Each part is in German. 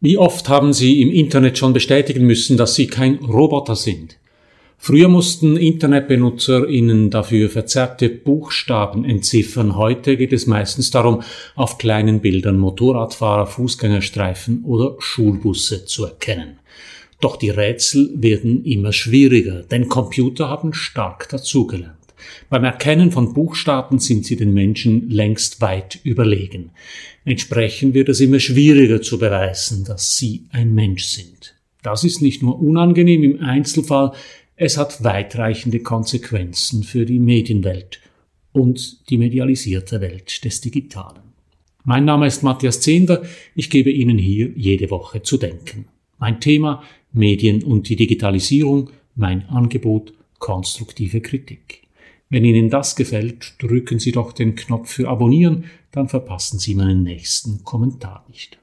Wie oft haben Sie im Internet schon bestätigen müssen, dass Sie kein Roboter sind? Früher mussten InternetbenutzerInnen dafür verzerrte Buchstaben entziffern. Heute geht es meistens darum, auf kleinen Bildern Motorradfahrer, Fußgängerstreifen oder Schulbusse zu erkennen. Doch die Rätsel werden immer schwieriger, denn Computer haben stark dazugelernt. Beim Erkennen von Buchstaben sind sie den Menschen längst weit überlegen. Entsprechend wird es immer schwieriger zu beweisen, dass sie ein Mensch sind. Das ist nicht nur unangenehm im Einzelfall, es hat weitreichende Konsequenzen für die Medienwelt und die medialisierte Welt des Digitalen. Mein Name ist Matthias Zehnder, ich gebe Ihnen hier jede Woche zu denken. Mein Thema Medien und die Digitalisierung, mein Angebot konstruktive Kritik. Wenn Ihnen das gefällt, drücken Sie doch den Knopf für Abonnieren, dann verpassen Sie meinen nächsten Kommentar nicht.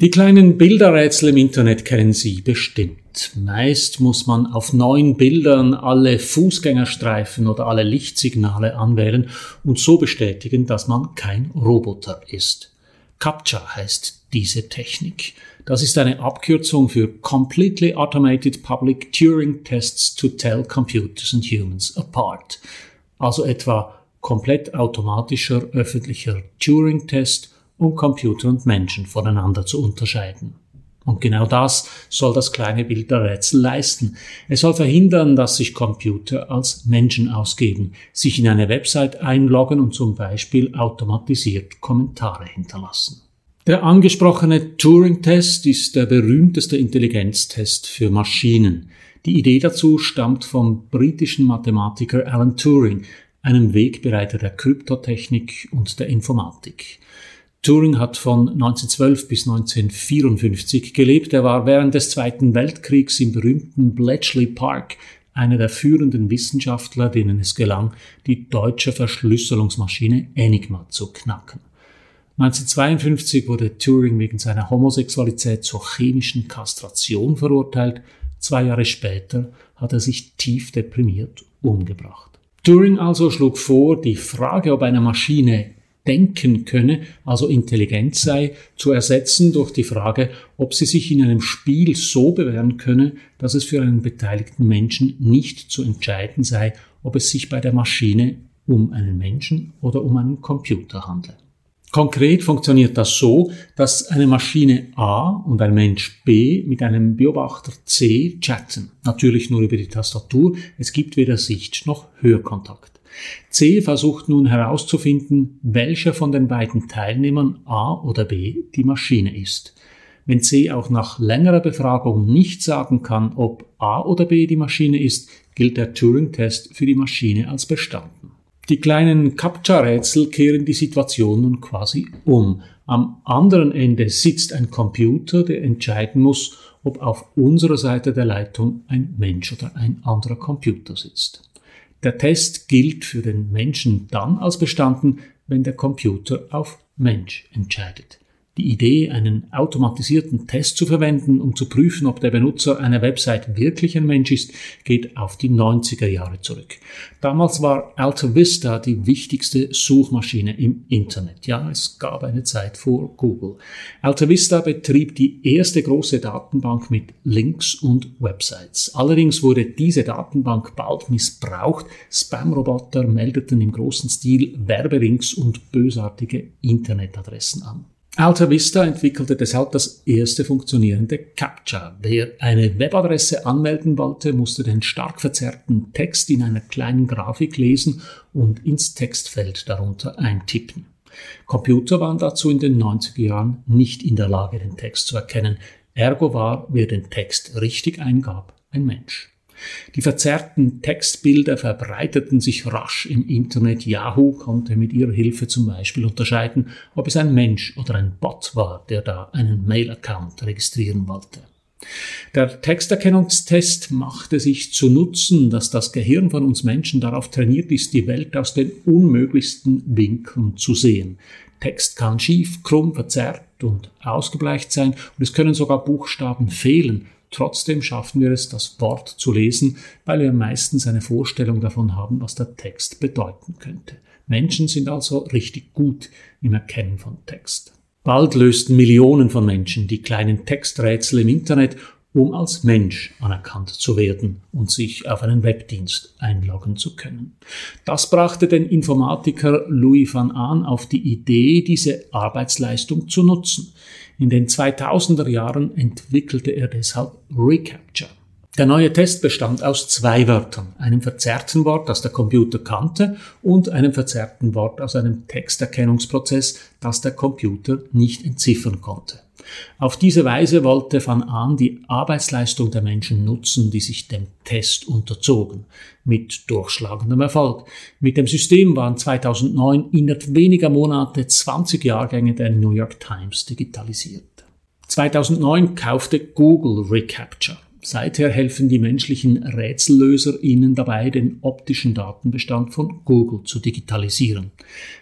Die kleinen Bilderrätsel im Internet kennen Sie bestimmt. Meist muss man auf neuen Bildern alle Fußgängerstreifen oder alle Lichtsignale anwählen und so bestätigen, dass man kein Roboter ist. CAPTCHA heißt diese Technik. Das ist eine Abkürzung für Completely Automated Public Turing Tests to Tell Computers and Humans Apart. Also etwa komplett automatischer öffentlicher Turing-Test, um Computer und Menschen voneinander zu unterscheiden. Und genau das soll das kleine Bild der Rätsel leisten. Es soll verhindern, dass sich Computer als Menschen ausgeben, sich in eine Website einloggen und zum Beispiel automatisiert Kommentare hinterlassen. Der angesprochene Turing-Test ist der berühmteste Intelligenztest für Maschinen. Die Idee dazu stammt vom britischen Mathematiker Alan Turing, einem Wegbereiter der Kryptotechnik und der Informatik. Turing hat von 1912 bis 1954 gelebt. Er war während des Zweiten Weltkriegs im berühmten Bletchley Park einer der führenden Wissenschaftler, denen es gelang, die deutsche Verschlüsselungsmaschine Enigma zu knacken. 1952 wurde Turing wegen seiner Homosexualität zur chemischen Kastration verurteilt. Zwei Jahre später hat er sich tief deprimiert umgebracht. Turing also schlug vor, die Frage, ob eine Maschine denken könne, also intelligent sei, zu ersetzen durch die Frage, ob sie sich in einem Spiel so bewähren könne, dass es für einen beteiligten Menschen nicht zu entscheiden sei, ob es sich bei der Maschine um einen Menschen oder um einen Computer handle. Konkret funktioniert das so, dass eine Maschine A und ein Mensch B mit einem Beobachter C chatten. Natürlich nur über die Tastatur. Es gibt weder Sicht noch Hörkontakt. C versucht nun herauszufinden, welcher von den beiden Teilnehmern A oder B die Maschine ist. Wenn C auch nach längerer Befragung nicht sagen kann, ob A oder B die Maschine ist, gilt der Turing-Test für die Maschine als bestanden. Die kleinen CAPTCHA-Rätsel kehren die Situation nun quasi um. Am anderen Ende sitzt ein Computer, der entscheiden muss, ob auf unserer Seite der Leitung ein Mensch oder ein anderer Computer sitzt. Der Test gilt für den Menschen dann als bestanden, wenn der Computer auf Mensch entscheidet. Die Idee, einen automatisierten Test zu verwenden, um zu prüfen, ob der Benutzer einer Website wirklich ein Mensch ist, geht auf die 90er Jahre zurück. Damals war Alta Vista die wichtigste Suchmaschine im Internet. Ja, es gab eine Zeit vor Google. Alta Vista betrieb die erste große Datenbank mit Links und Websites. Allerdings wurde diese Datenbank bald missbraucht. Spam-Roboter meldeten im großen Stil Werbelinks und bösartige Internetadressen an. Alta Vista entwickelte deshalb das erste funktionierende CAPTCHA. Wer eine Webadresse anmelden wollte, musste den stark verzerrten Text in einer kleinen Grafik lesen und ins Textfeld darunter eintippen. Computer waren dazu in den 90er Jahren nicht in der Lage, den Text zu erkennen. Ergo war, wer den Text richtig eingab, ein Mensch. Die verzerrten Textbilder verbreiteten sich rasch im Internet. Yahoo konnte mit ihrer Hilfe zum Beispiel unterscheiden, ob es ein Mensch oder ein Bot war, der da einen Mail-Account registrieren wollte. Der Texterkennungstest machte sich zu Nutzen, dass das Gehirn von uns Menschen darauf trainiert ist, die Welt aus den unmöglichsten Winkeln zu sehen. Text kann schief, krumm, verzerrt und ausgebleicht sein und es können sogar Buchstaben fehlen Trotzdem schaffen wir es, das Wort zu lesen, weil wir meistens eine Vorstellung davon haben, was der Text bedeuten könnte. Menschen sind also richtig gut im Erkennen von Text. Bald lösten Millionen von Menschen die kleinen Texträtsel im Internet um als Mensch anerkannt zu werden und sich auf einen Webdienst einloggen zu können. Das brachte den Informatiker Louis van Aan auf die Idee, diese Arbeitsleistung zu nutzen. In den 2000er Jahren entwickelte er deshalb Recapture. Der neue Test bestand aus zwei Wörtern, einem verzerrten Wort, das der Computer kannte, und einem verzerrten Wort aus einem Texterkennungsprozess, das der Computer nicht entziffern konnte. Auf diese Weise wollte Van Aan die Arbeitsleistung der Menschen nutzen, die sich dem Test unterzogen, mit durchschlagendem Erfolg. Mit dem System waren 2009 innerhalb weniger Monate 20 Jahrgänge der New York Times digitalisiert. 2009 kaufte Google Recapture. Seither helfen die menschlichen Rätsellöser ihnen dabei, den optischen Datenbestand von Google zu digitalisieren.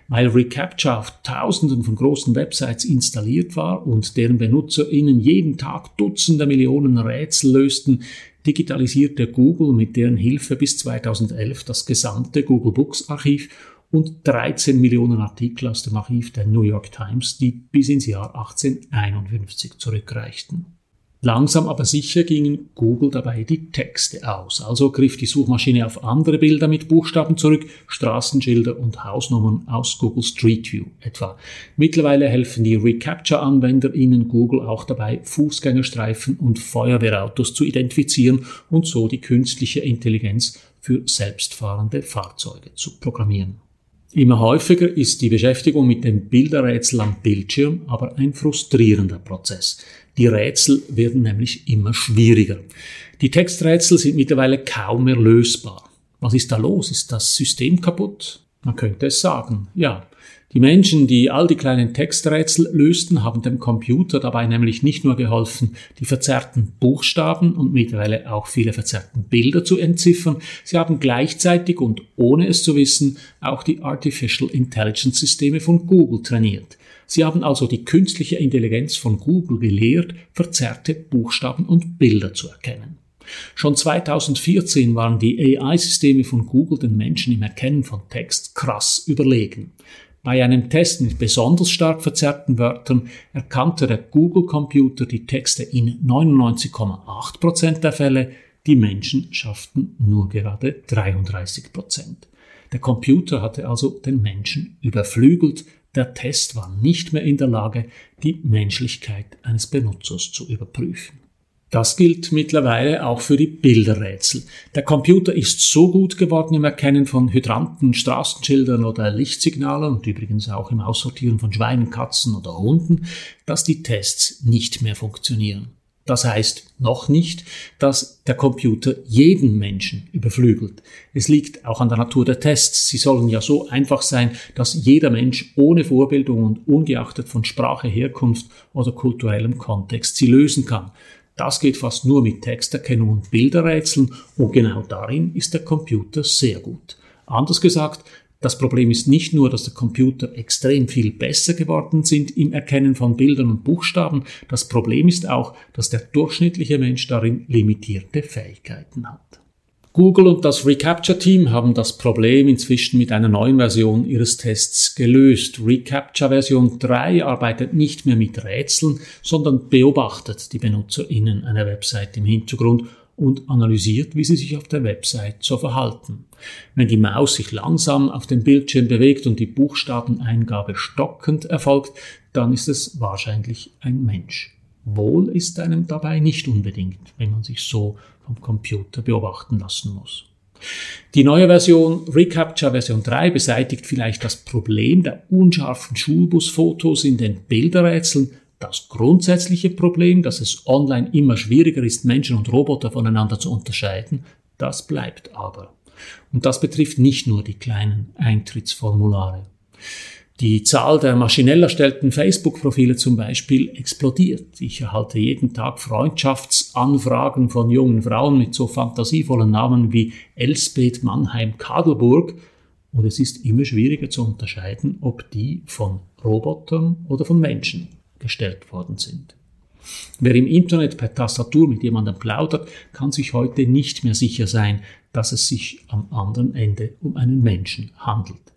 Weil Recapture auf Tausenden von großen Websites installiert war und deren Benutzer ihnen jeden Tag Dutzende Millionen Rätsel lösten, digitalisierte Google mit deren Hilfe bis 2011 das gesamte Google Books Archiv und 13 Millionen Artikel aus dem Archiv der New York Times, die bis ins Jahr 1851 zurückreichten. Langsam aber sicher gingen Google dabei die Texte aus. Also griff die Suchmaschine auf andere Bilder mit Buchstaben zurück, Straßenschilder und Hausnummern aus Google Street View etwa. Mittlerweile helfen die Recapture-Anwender ihnen Google auch dabei, Fußgängerstreifen und Feuerwehrautos zu identifizieren und so die künstliche Intelligenz für selbstfahrende Fahrzeuge zu programmieren. Immer häufiger ist die Beschäftigung mit dem Bilderrätsel am Bildschirm aber ein frustrierender Prozess. Die Rätsel werden nämlich immer schwieriger. Die Texträtsel sind mittlerweile kaum mehr lösbar. Was ist da los? Ist das System kaputt? Man könnte es sagen, ja. Die Menschen, die all die kleinen Texträtsel lösten, haben dem Computer dabei nämlich nicht nur geholfen, die verzerrten Buchstaben und mittlerweile auch viele verzerrten Bilder zu entziffern, sie haben gleichzeitig und ohne es zu wissen auch die Artificial Intelligence Systeme von Google trainiert. Sie haben also die künstliche Intelligenz von Google gelehrt, verzerrte Buchstaben und Bilder zu erkennen. Schon 2014 waren die AI-Systeme von Google den Menschen im Erkennen von Text krass überlegen. Bei einem Test mit besonders stark verzerrten Wörtern erkannte der Google-Computer die Texte in 99,8% der Fälle, die Menschen schafften nur gerade 33%. Der Computer hatte also den Menschen überflügelt, der Test war nicht mehr in der Lage, die Menschlichkeit eines Benutzers zu überprüfen. Das gilt mittlerweile auch für die Bilderrätsel. Der Computer ist so gut geworden im Erkennen von Hydranten, Straßenschildern oder Lichtsignalen und übrigens auch im Aussortieren von Schweinen, Katzen oder Hunden, dass die Tests nicht mehr funktionieren. Das heißt noch nicht, dass der Computer jeden Menschen überflügelt. Es liegt auch an der Natur der Tests. Sie sollen ja so einfach sein, dass jeder Mensch ohne Vorbildung und ungeachtet von Sprache, Herkunft oder kulturellem Kontext sie lösen kann. Das geht fast nur mit Texterkennung und Bilderrätseln und genau darin ist der Computer sehr gut. Anders gesagt, das Problem ist nicht nur, dass der Computer extrem viel besser geworden sind im Erkennen von Bildern und Buchstaben, das Problem ist auch, dass der durchschnittliche Mensch darin limitierte Fähigkeiten hat. Google und das Recapture-Team haben das Problem inzwischen mit einer neuen Version ihres Tests gelöst. Recapture Version 3 arbeitet nicht mehr mit Rätseln, sondern beobachtet die BenutzerInnen einer Website im Hintergrund und analysiert, wie sie sich auf der Website so verhalten. Wenn die Maus sich langsam auf dem Bildschirm bewegt und die Buchstabeneingabe stockend erfolgt, dann ist es wahrscheinlich ein Mensch. Wohl ist einem dabei nicht unbedingt, wenn man sich so vom Computer beobachten lassen muss. Die neue Version Recapture Version 3 beseitigt vielleicht das Problem der unscharfen Schulbusfotos in den Bilderrätseln, das grundsätzliche Problem, dass es online immer schwieriger ist, Menschen und Roboter voneinander zu unterscheiden, das bleibt aber. Und das betrifft nicht nur die kleinen Eintrittsformulare. Die Zahl der maschinell erstellten Facebook-Profile zum Beispiel explodiert. Ich erhalte jeden Tag Freundschaftsanfragen von jungen Frauen mit so fantasievollen Namen wie Elsbeth Mannheim Kadelburg und es ist immer schwieriger zu unterscheiden, ob die von Robotern oder von Menschen gestellt worden sind. Wer im Internet per Tastatur mit jemandem plaudert, kann sich heute nicht mehr sicher sein, dass es sich am anderen Ende um einen Menschen handelt.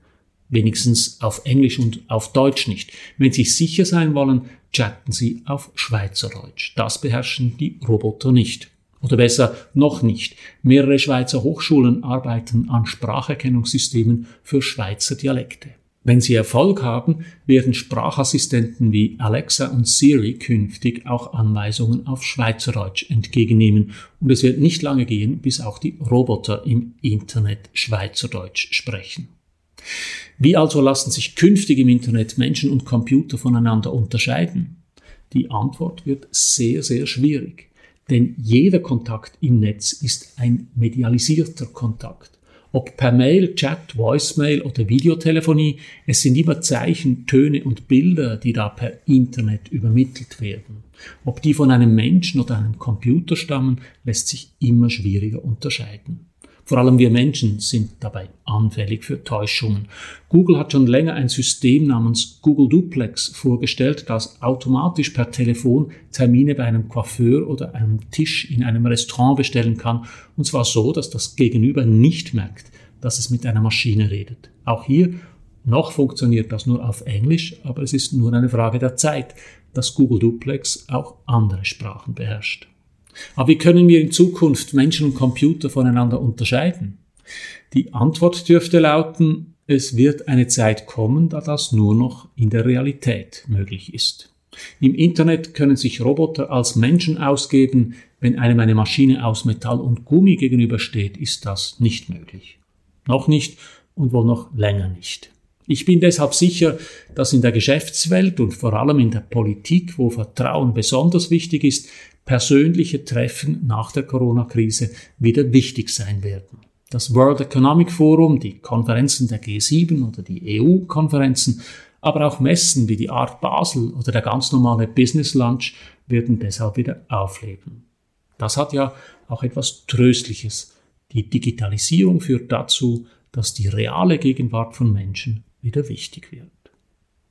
Wenigstens auf Englisch und auf Deutsch nicht. Wenn Sie sicher sein wollen, chatten Sie auf Schweizerdeutsch. Das beherrschen die Roboter nicht. Oder besser noch nicht. Mehrere Schweizer Hochschulen arbeiten an Spracherkennungssystemen für Schweizer Dialekte. Wenn sie Erfolg haben, werden Sprachassistenten wie Alexa und Siri künftig auch Anweisungen auf Schweizerdeutsch entgegennehmen und es wird nicht lange gehen, bis auch die Roboter im Internet Schweizerdeutsch sprechen. Wie also lassen sich künftig im Internet Menschen und Computer voneinander unterscheiden? Die Antwort wird sehr, sehr schwierig. Denn jeder Kontakt im Netz ist ein medialisierter Kontakt. Ob per Mail, Chat, Voicemail oder Videotelefonie, es sind immer Zeichen, Töne und Bilder, die da per Internet übermittelt werden. Ob die von einem Menschen oder einem Computer stammen, lässt sich immer schwieriger unterscheiden. Vor allem wir Menschen sind dabei anfällig für Täuschungen. Google hat schon länger ein System namens Google Duplex vorgestellt, das automatisch per Telefon Termine bei einem Coiffeur oder einem Tisch in einem Restaurant bestellen kann, und zwar so, dass das Gegenüber nicht merkt, dass es mit einer Maschine redet. Auch hier noch funktioniert das nur auf Englisch, aber es ist nur eine Frage der Zeit, dass Google Duplex auch andere Sprachen beherrscht. Aber wie können wir in Zukunft Menschen und Computer voneinander unterscheiden? Die Antwort dürfte lauten, es wird eine Zeit kommen, da das nur noch in der Realität möglich ist. Im Internet können sich Roboter als Menschen ausgeben, wenn einem eine Maschine aus Metall und Gummi gegenübersteht, ist das nicht möglich. Noch nicht und wohl noch länger nicht. Ich bin deshalb sicher, dass in der Geschäftswelt und vor allem in der Politik, wo Vertrauen besonders wichtig ist, persönliche Treffen nach der Corona-Krise wieder wichtig sein werden. Das World Economic Forum, die Konferenzen der G7 oder die EU-Konferenzen, aber auch Messen wie die Art Basel oder der ganz normale Business Lunch werden deshalb wieder aufleben. Das hat ja auch etwas Tröstliches. Die Digitalisierung führt dazu, dass die reale Gegenwart von Menschen wieder wichtig wird.